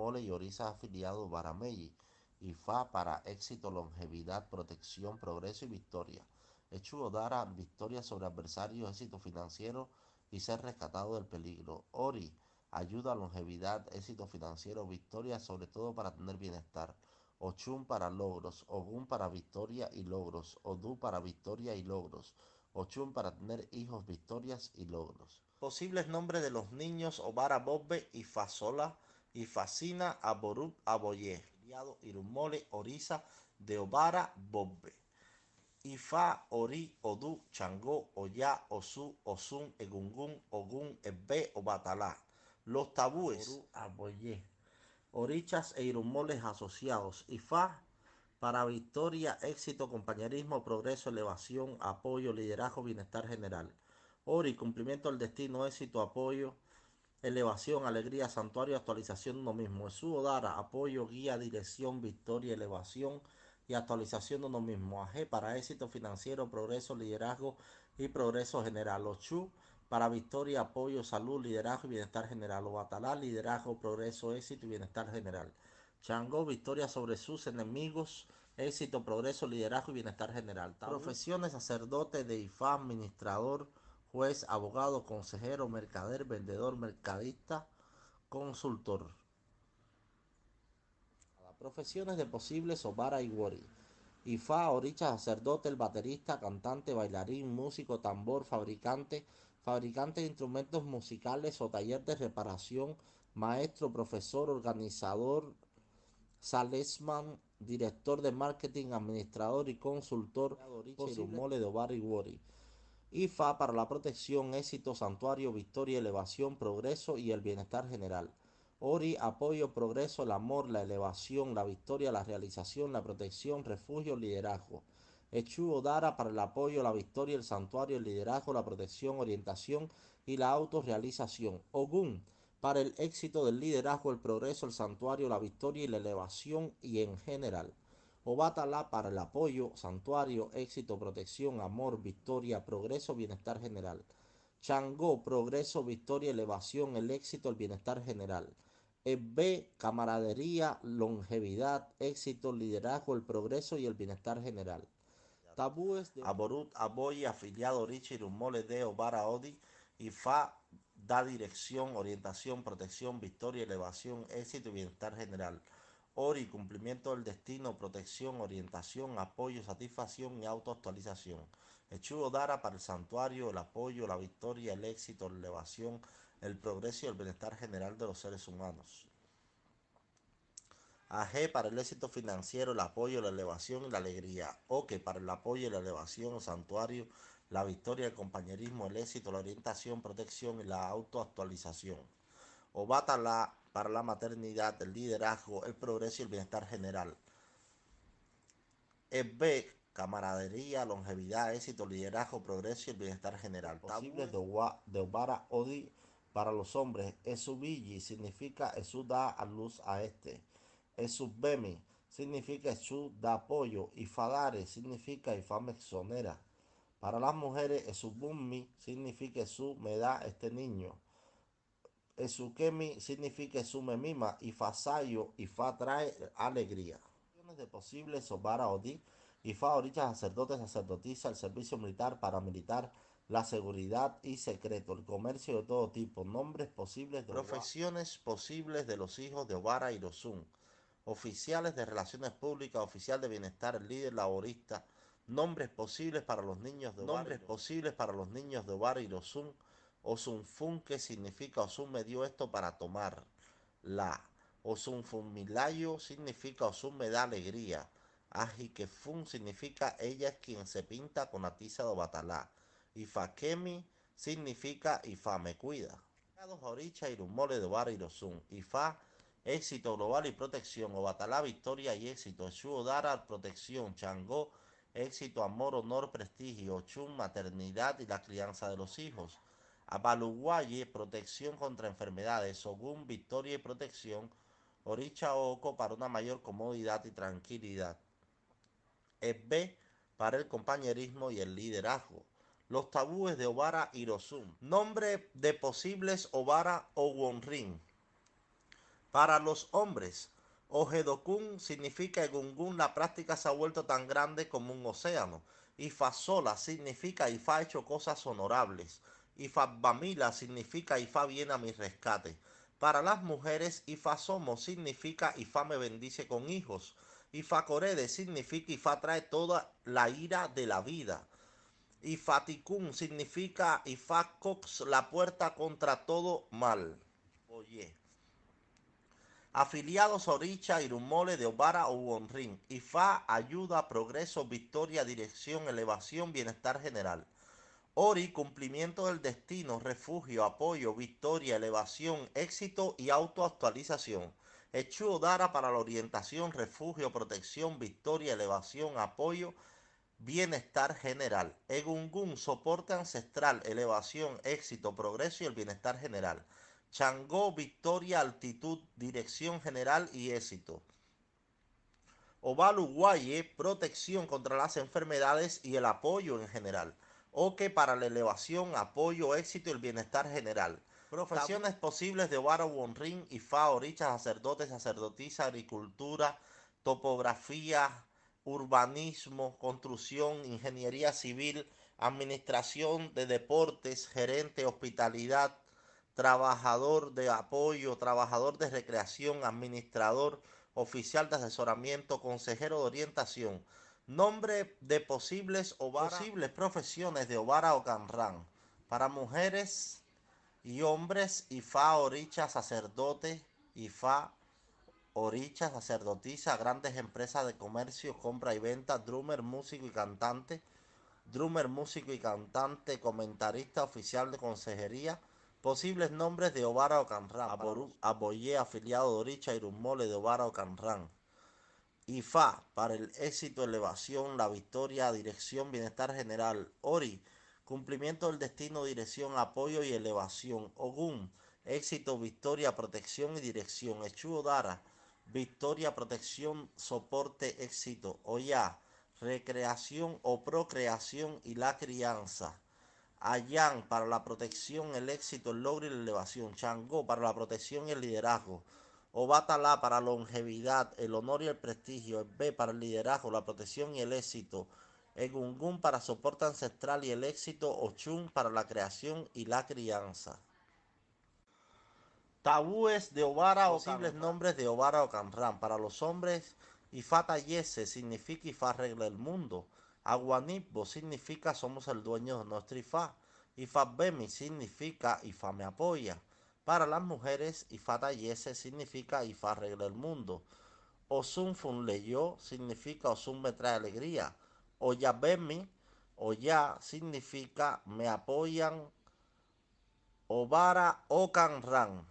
Irumole y Orisa afiliado Barameyi. Ifá para éxito, longevidad, protección, progreso y victoria. Echu Odara, victoria sobre adversarios, éxito financiero y ser rescatado del peligro. Ori, ayuda, longevidad, éxito financiero, victoria, sobre todo para tener bienestar. Ochun para logros, Ogun para victoria y logros, Odu para victoria y logros, Ochun para tener hijos, victorias y logros. Posibles nombres de los niños Obara Bobbe y Fasola y Fascina Aborut Aboye, Irumole Orisa de Obara Bobbe. Ifa, Ori, Odu, Changó, Oya, Osu, Osun, Egungun, Ogun, Ebe, Obatalá. Los tabúes. Orichas e irumoles asociados, IFA para victoria, éxito, compañerismo, progreso, elevación, apoyo, liderazgo, bienestar general. Ori, cumplimiento del destino, éxito, apoyo, elevación, alegría, santuario, actualización de uno mismo. Esu Dara, apoyo, guía, dirección, victoria, elevación y actualización de uno mismo. AG para éxito financiero, progreso, liderazgo y progreso general. Ochu para victoria, apoyo, salud, liderazgo y bienestar general. Obatalá, liderazgo, progreso, éxito y bienestar general. Changó, victoria sobre sus enemigos, éxito, progreso, liderazgo y bienestar general. Profesiones, sacerdote, de IFA, administrador, juez, abogado, consejero, mercader, vendedor, mercadista, consultor. Profesiones de posibles, Obara y Wori. IFA, oricha, sacerdote, el baterista, cantante, bailarín, músico, tambor, fabricante, fabricante de instrumentos musicales o taller de reparación, maestro, profesor, organizador, salesman, director de marketing, administrador y consultor, mole de Ovar IFA para la protección, éxito, santuario, victoria, elevación, progreso y el bienestar general. Ori, apoyo, progreso, el amor, la elevación, la victoria, la realización, la protección, refugio, liderazgo. Echu Odara para el apoyo, la victoria, el santuario, el liderazgo, la protección, orientación y la autorrealización. Ogun para el éxito del liderazgo, el progreso, el santuario, la victoria y la elevación y en general. Obatala para el apoyo, santuario, éxito, protección, amor, victoria, progreso, bienestar general. Changó, progreso, victoria, elevación, el éxito, el bienestar general. B, camaradería, longevidad, éxito, liderazgo, el progreso y el bienestar general. Tabúes de Aborut, Aboy, afiliado Richie, Rumole, Deo, Odi y Fa da dirección, orientación, protección, victoria, elevación, éxito y bienestar general. Ori, cumplimiento del destino, protección, orientación, apoyo, satisfacción y autoactualización. Echugo Dara para el santuario, el apoyo, la victoria, el éxito, la elevación, el progreso y el bienestar general de los seres humanos. AG para el éxito financiero, el apoyo, la elevación y la alegría. OKE para el apoyo la elevación, el santuario, la victoria, el compañerismo, el éxito, la orientación, protección y la autoactualización. OBATA la, para la maternidad, el liderazgo, el progreso y el bienestar general. EB, camaradería, longevidad, éxito, liderazgo, progreso y el bienestar general. Posibles de, Odi para los hombres. Esubiji significa Esu da a luz a este. Esubemi significa Esu da apoyo. y Fadare significa Ifa me exonera. Para las mujeres, Esubumi significa Esu me da este niño. Esukemi significa Esu me mima. Y Fasayo, Ifa trae alegría. De posibles Sobara Odi. Ifa orilla sacerdote, sacerdotisa, el servicio militar, paramilitar, la seguridad y secreto, el comercio de todo tipo, nombres posibles de profesiones posibles de los hijos de Obara y Rosun oficiales de relaciones públicas, oficial de bienestar, líder laborista, nombres posibles para los niños de nombres posibles para los niños de Obar y Osun, Osunfun, que significa Osun me dio esto para tomar. La Osunfumilayo significa Osun me da alegría. Ajikefun significa ella es quien se pinta con la tiza de Batalá. Ifakemi significa Ifa me cuida. Oricha y Rumole de Obar y Osun. Ifa éxito global y protección, Obatalá, victoria y éxito, Eshu Dara, protección, Changó, éxito, amor, honor, prestigio, Ochun, maternidad y la crianza de los hijos, Abaluguaye, protección contra enfermedades, Ogún, victoria y protección, Oricha Oco para una mayor comodidad y tranquilidad, Ebe para el compañerismo y el liderazgo. Los tabúes de Obara y Rosum. Nombre de posibles Obara o Wonrin. Para los hombres, Ojedokun significa Egungun, la práctica se ha vuelto tan grande como un océano. Ifa significa Ifa ha hecho cosas honorables. Ifa Bamila significa Ifa viene a mi rescate. Para las mujeres, Ifa somos significa Ifa me bendice con hijos. Ifa Corede significa Ifa trae toda la ira de la vida. Ifatikun significa Ifacox, la puerta contra todo mal. Oye. Afiliados Oricha, Irumole de Obara o Wonrin. Ifa ayuda, progreso, victoria, dirección, elevación, bienestar general. Ori, cumplimiento del destino, refugio, apoyo, victoria, elevación, éxito y autoactualización. Echu Dara para la orientación, refugio, protección, victoria, elevación, apoyo, bienestar general. Egungun, soporte ancestral, elevación, éxito, progreso y el bienestar general. Changó, victoria, altitud, dirección general y éxito. Ovalu Guaye, protección contra las enfermedades y el apoyo en general. Oque para la elevación, apoyo, éxito y el bienestar general. Profesiones posibles de Obara Wonrin, Ifa, Oricha, sacerdote, sacerdotisa, agricultura, topografía, urbanismo, construcción, ingeniería civil, administración de deportes, gerente, hospitalidad, trabajador de apoyo, trabajador de recreación, administrador, oficial de asesoramiento, consejero de orientación, nombre de posibles posibles profesiones de Obara o para mujeres y hombres, IFA, Oricha, sacerdote, IFA, Oricha, sacerdotisa, grandes empresas de comercio, compra y venta, drummer, músico y cantante, drummer, músico y cantante, comentarista oficial de consejería, posibles nombres de Obara o Canran, Aboyé, afiliado de Oricha, Irumole de Obara o Canran. IFA, para el éxito, elevación, la victoria, dirección, bienestar general. Ori, cumplimiento del destino, dirección, apoyo y elevación. Ogun, éxito, victoria, protección y dirección. Echu Dara, victoria, protección, soporte, éxito. Oya, recreación o procreación y la crianza. Ayan para la protección, el éxito, el logro y la elevación. Changó para la protección y el liderazgo. Obatala para longevidad, el honor y el prestigio. El B para el liderazgo, la protección y el éxito. Egungun para soporte ancestral y el éxito. Ochun para la creación y la crianza. Tabúes de Obara o posibles nombres de Obara o Canran. Para los hombres, Ifata Yese significa Ifa regla el mundo. Aguanipbo significa somos el dueño de nuestro Ifa. Ifa Bemi significa Ifa me apoya. Para las mujeres, Ifata Yese significa Ifa regla el mundo. Osun Fun leyó significa Osun me trae alegría. Oya Bemi, Oya significa me apoyan. Obara o Canran.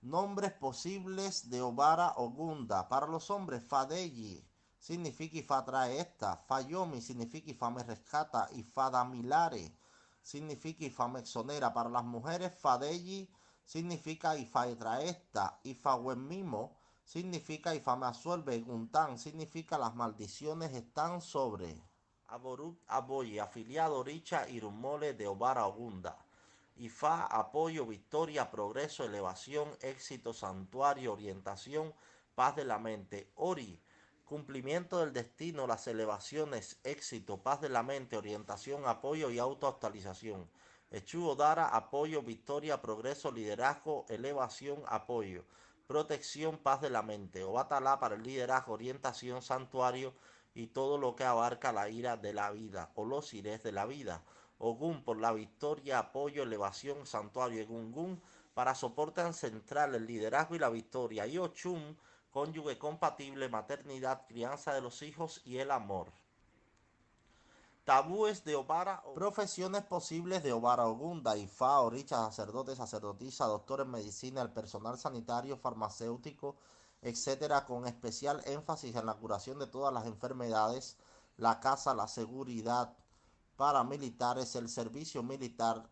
Nombres posibles de Obara o Gunda. Para los hombres, Fadeyi significa Ifa trae esta. Fayomi significa me rescata. Ifadamilare significa Ifa me exonera. Para las mujeres, Fadeyi Ifa trae esta. Ifawemimo significa Ifa me absuelve. Guntan significa las maldiciones están sobre. Aborut Aboye, afiliado Richa Irumole de Obara Ogunda. IFA, apoyo, victoria, progreso, elevación, éxito, santuario, orientación, paz de la mente. Ori, cumplimiento del destino, las elevaciones, éxito, paz de la mente, orientación, apoyo y autoactualización. Echu Dara, apoyo, victoria, progreso, liderazgo, elevación, apoyo, protección, paz de la mente. Obatala para el liderazgo, orientación, santuario y todo lo que abarca la ira de la vida o los ires de la vida. Ogun por la victoria, apoyo, elevación, santuario. Egungun para soporte central, el liderazgo y la victoria. Y Ochum, cónyuge compatible, maternidad, crianza de los hijos y el amor. Tabúes de Obara, profesiones posibles de Obara Ogunda, Ifa, Oricha, sacerdote, sacerdotisa, doctor en medicina, el personal sanitario, farmacéutico, etcétera, con especial énfasis en la curación de todas las enfermedades, la casa, la seguridad, paramilitares, el servicio militar.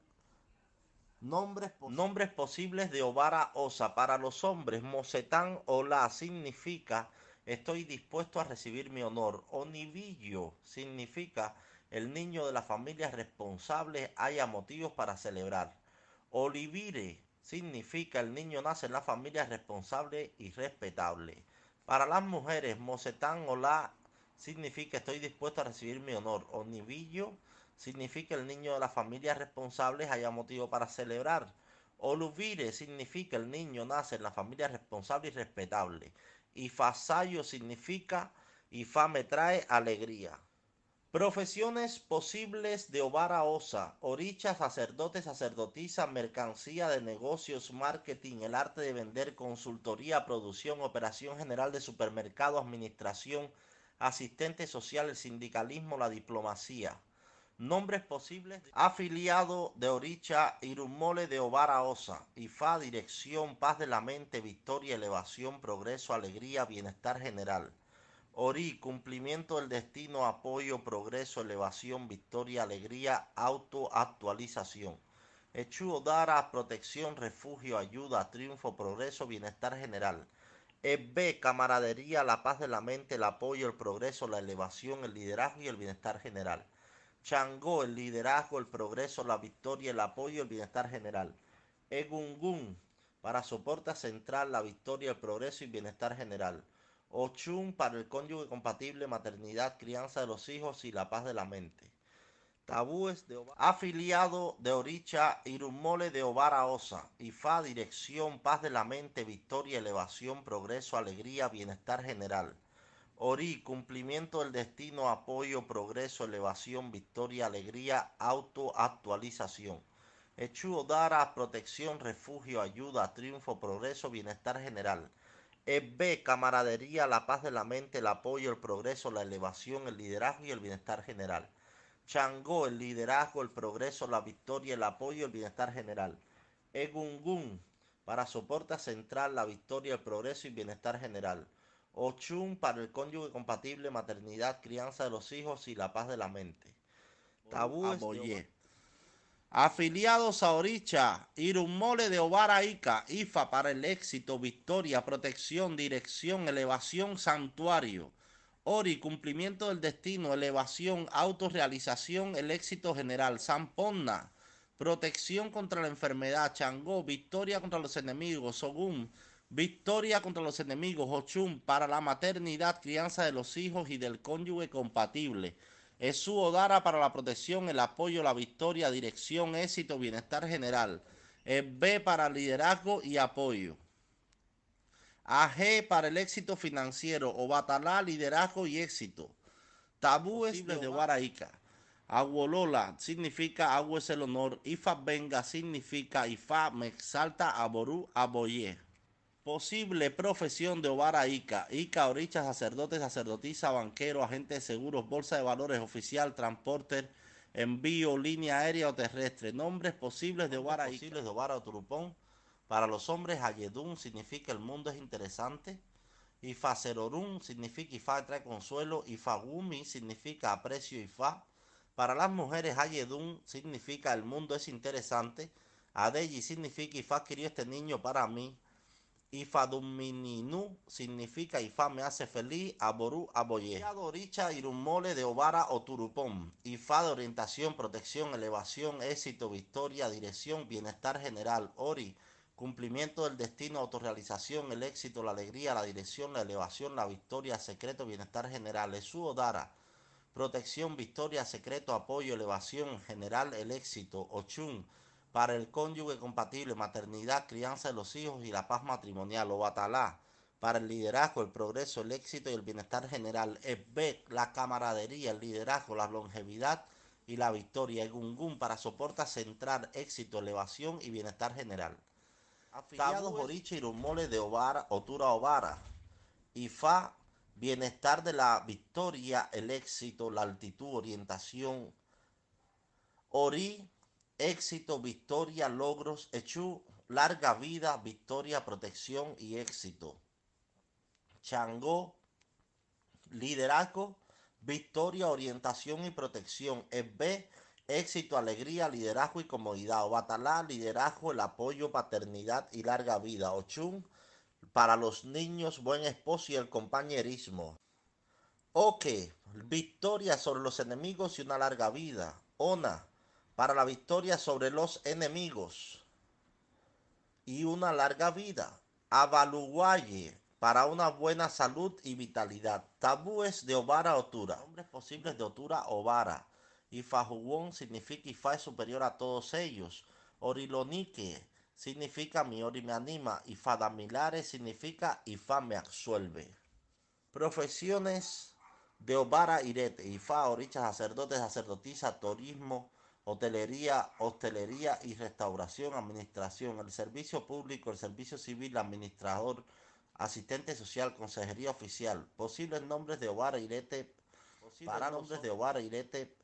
Nombres, nombres posibles de Obara Osa. Para los hombres, Mosetán Ola significa estoy dispuesto a recibir mi honor. Onibillo significa el niño de la familia responsable haya motivos para celebrar. Olivire significa el niño nace en la familia responsable y respetable. Para las mujeres, Mosetán Olá significa estoy dispuesto a recibir mi honor. Onibillo significa el niño de la familia responsable haya motivo para celebrar. Oluvire significa el niño nace en la familia responsable y respetable. Y Fasayo significa Ifa me trae alegría. Profesiones posibles de Obara Osa, oricha, sacerdote, sacerdotisa, mercancía de negocios, marketing, el arte de vender, consultoría, producción, operación general de supermercado, administración, asistente social, el sindicalismo, la diplomacia. Nombres posibles. Afiliado de Oricha, Irumole de Obara Osa, IFA, dirección, paz de la mente, victoria, elevación, progreso, alegría, bienestar general. Ori, cumplimiento del destino, apoyo, progreso, elevación, victoria, alegría, autoactualización. Echu Odara, protección, refugio, ayuda, triunfo, progreso, bienestar general. B, camaradería, la paz de la mente, el apoyo, el progreso, la elevación, el liderazgo y el bienestar general. Changó, el liderazgo, el progreso, la victoria, el apoyo, el bienestar general. Egungun, para soporte central, la victoria, el progreso y bienestar general. Ochun para el cónyuge compatible, maternidad, crianza de los hijos y la paz de la mente. Tabúes de afiliado de Oricha, Irumole de Obara Osa, IFA, dirección, paz de la mente, victoria, elevación, progreso, alegría, bienestar general. Ori, cumplimiento del destino, apoyo, progreso, elevación, victoria, alegría, autoactualización. Echu Odara, protección, refugio, ayuda, triunfo, progreso, bienestar general. B, camaradería, la paz de la mente, el apoyo, el progreso, la elevación, el liderazgo y el bienestar general. Changó, el liderazgo, el progreso, la victoria, el apoyo, el bienestar general. Egungun, para soporte central, la victoria, el progreso y bienestar general. Ochun, para el cónyuge compatible, maternidad, crianza de los hijos y la paz de la mente. Tabú Boyé. Afiliados a Oricha, Irumole de Obara Ica, IFA para el éxito, victoria, protección, dirección, elevación, santuario. Ori, cumplimiento del destino, elevación, autorrealización, el éxito general. Samponna, protección contra la enfermedad. Changó, victoria contra los enemigos. Sogún, victoria contra los enemigos. Ochum, para la maternidad, crianza de los hijos y del cónyuge compatible. Es su Odara para la protección, el apoyo, la victoria, dirección, éxito, bienestar general. Es B para liderazgo y apoyo. AG para el éxito financiero. Obatalá, liderazgo y éxito. Tabúes de Guaraíca. Aguolola significa agua es el honor. Ifa venga significa Ifa me exalta Aború Aboye. Posible profesión de Obara Ica. Ica, Oricha, sacerdote, sacerdotisa, banquero, agente de seguros, bolsa de valores, oficial, transporter, envío, línea aérea o terrestre. Nombres posibles de Obara Ica. Posibles de Obara o Turupón. Para los hombres, Ayedun significa el mundo es interesante. Ifacerorun significa Ifa trae consuelo. Ifagumi significa aprecio Ifa. Para las mujeres, Ayedun significa el mundo es interesante. Adeyi significa Ifa quería este niño para mí. Ifadumininu significa Ifa me hace feliz, Aboru Aboye. Oricha Irumole de Obara o Turupón. Ifa de orientación, protección, elevación, éxito, victoria, dirección, bienestar general. Ori, cumplimiento del destino, autorrealización, el éxito, la alegría, la dirección, la elevación, la victoria, secreto, bienestar general. Esu Odara, protección, victoria, secreto, apoyo, elevación, general, el éxito. Ochun, para el cónyuge compatible, maternidad, crianza de los hijos y la paz matrimonial, o batalá, para el liderazgo, el progreso, el éxito y el bienestar general, B, la camaradería, el liderazgo, la longevidad y la victoria, Gungun para soporta central, éxito, elevación y bienestar general. Afiliados Oricha Irumole de Obara, Otura Obara, IFA, bienestar de la victoria, el éxito, la altitud, orientación, Ori, éxito, victoria, logros, Echu, larga vida, victoria, protección y éxito. Changó, liderazgo, victoria, orientación y protección. B, éxito, alegría, liderazgo y comodidad. Batalá, liderazgo, el apoyo, paternidad y larga vida. Ochun, para los niños, buen esposo y el compañerismo. Ok, victoria sobre los enemigos y una larga vida. Ona, para la victoria sobre los enemigos. y una larga vida. Avaluaye para una buena salud y vitalidad. Tabúes de Obara Otura. Nombres posibles de Otura Obara. Ifajubón significa Ifa es superior a todos ellos. Orilonique significa mi ori me anima. Ifadamilare significa Ifa me absuelve. Profesiones de Obara Irete. Ifa, oricha, sacerdote, sacerdotisa, turismo, hotelería, hostelería y restauración, administración, el servicio público, el servicio civil, administrador, asistente social, consejería oficial, posibles nombres de Obara Irete, para nombres de Obara Irete,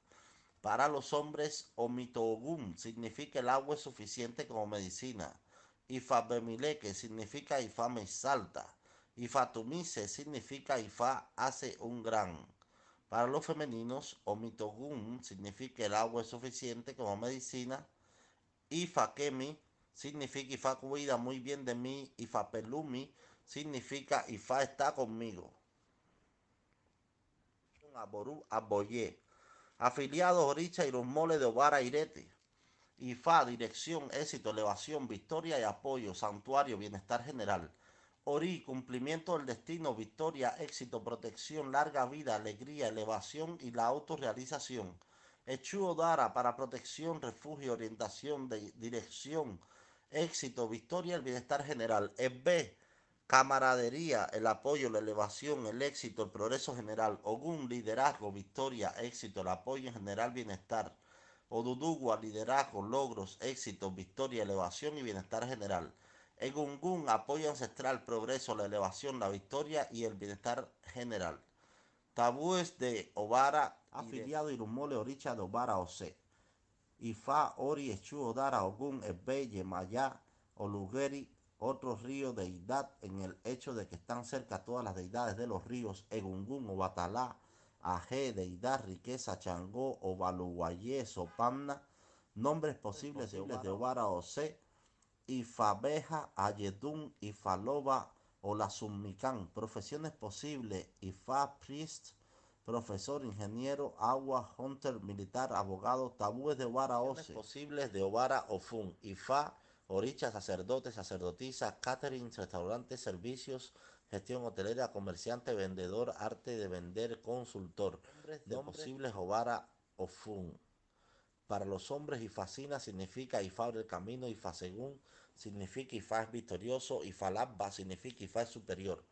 para los hombres, omitogum significa el agua es suficiente como medicina. que significa Ifa me salta. Ifatumise significa Ifa hace un gran. Para los femeninos, omitogum significa el agua es suficiente como medicina. Ifakemi significa Ifa cuida muy bien de mí. Ifapelumi significa Ifa está conmigo. Aboru Aboye. Afiliados Oricha y los moles de Obara Irete. IFA, dirección, éxito, elevación, victoria y apoyo, santuario, bienestar general. Ori, cumplimiento del destino, victoria, éxito, protección, larga vida, alegría, elevación y la autorrealización. Echu Dara para protección, refugio, orientación, dirección, éxito, victoria, el bienestar general. B camaradería, el apoyo, la elevación, el éxito, el progreso general. Ogun, liderazgo, victoria, éxito, el apoyo en general, bienestar. Odudugua, liderazgo, logros, éxito, victoria, elevación y bienestar general. Egungun, apoyo ancestral, progreso, la elevación, la victoria y el bienestar general. Tabúes de Obara, afiliado Irumole Oricha de Obara Ose. Ifa, Ori, Echu, Odara, Ogun, Ebe, Yemaya, Olugeri, otro río deidad en el hecho de que están cerca todas las deidades de los ríos Egungun o Batalá, Aje, deidad, riqueza, Changó, Ovaluguayé, Sopamna, nombres posibles de Obara o Se, Ifabeja, Ayedun, Ifaloba o la profesiones posibles, Ifa, Priest, profesor, ingeniero, agua, hunter, militar, abogado, tabúes de Obara Ose, posibles de Obara Ofun, Ifa, Oricha, sacerdote, sacerdotisa, catering, restaurantes, servicios, gestión hotelera, comerciante, vendedor, arte de vender, consultor, de posibles Ovara o Fun. Para los hombres, Ifacina significa Ifa el camino, Ifa según significa Ifa es victorioso, Ifa labba significa Ifa es superior.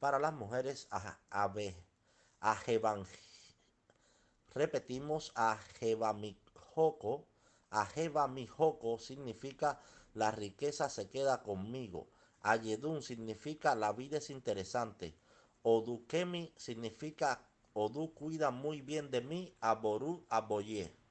Para las mujeres, Ajeban, repetimos, Ajebamijoko, Ajebamijoko significa la riqueza se queda conmigo. Ayedun significa la vida es interesante. Odukemi significa Odu cuida muy bien de mí. Aboru aboye.